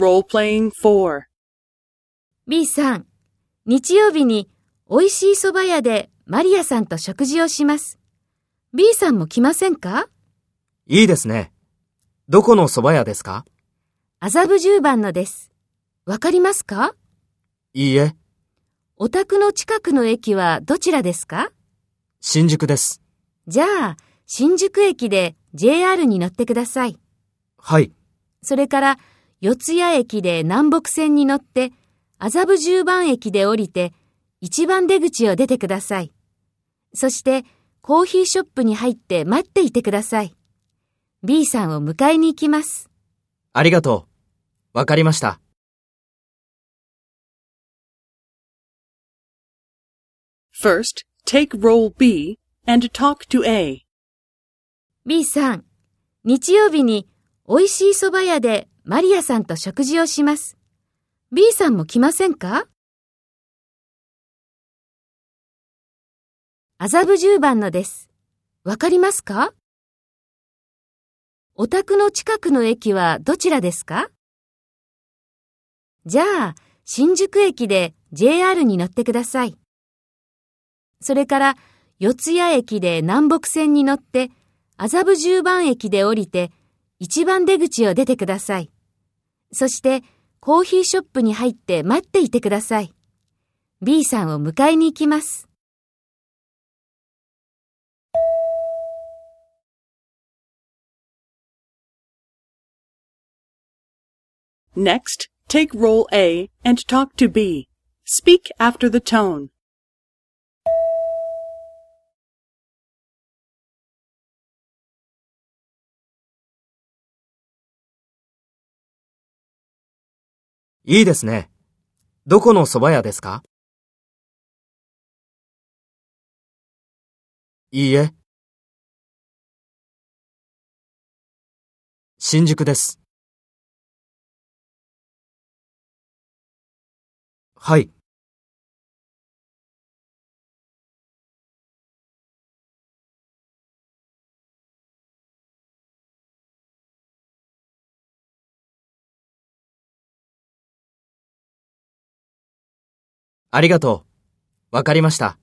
Role-playing 4. B さん、日曜日に美味しい蕎麦屋でマリアさんと食事をします。B さんも来ませんか？いいですね。どこの蕎麦屋ですか？麻布十番のです。わかりますか？いいえ、お宅の近くの駅はどちらですか？新宿です。じゃあ、新宿駅で JR に乗ってください。はい、それから、四谷駅で南北線に乗って、麻布十番駅で降りて、一番出口を出てください。そして、コーヒーショップに入って待っていてください。B さんを迎えに行きます。ありがとう。わかりました。First, take role B and talk to A. B さん、日曜日に美味しい蕎麦屋でマリアさんと食事をします。B さんも来ませんか？麻布十番のです。わかりますか？お宅の近くの駅はどちらですか？じゃあ、新宿駅で JR に乗ってください。それから、四谷駅で南北線に乗って、麻布十番駅で降りて、一番出口を出てください。そして、コーヒーショップに入って待っていてください。B さんを迎えに行きます。Next, take role A and talk to B. Speak after the tone. いいですね。どこの蕎麦屋ですか？いいえ。新宿です。はい、ありがとう。わかりました。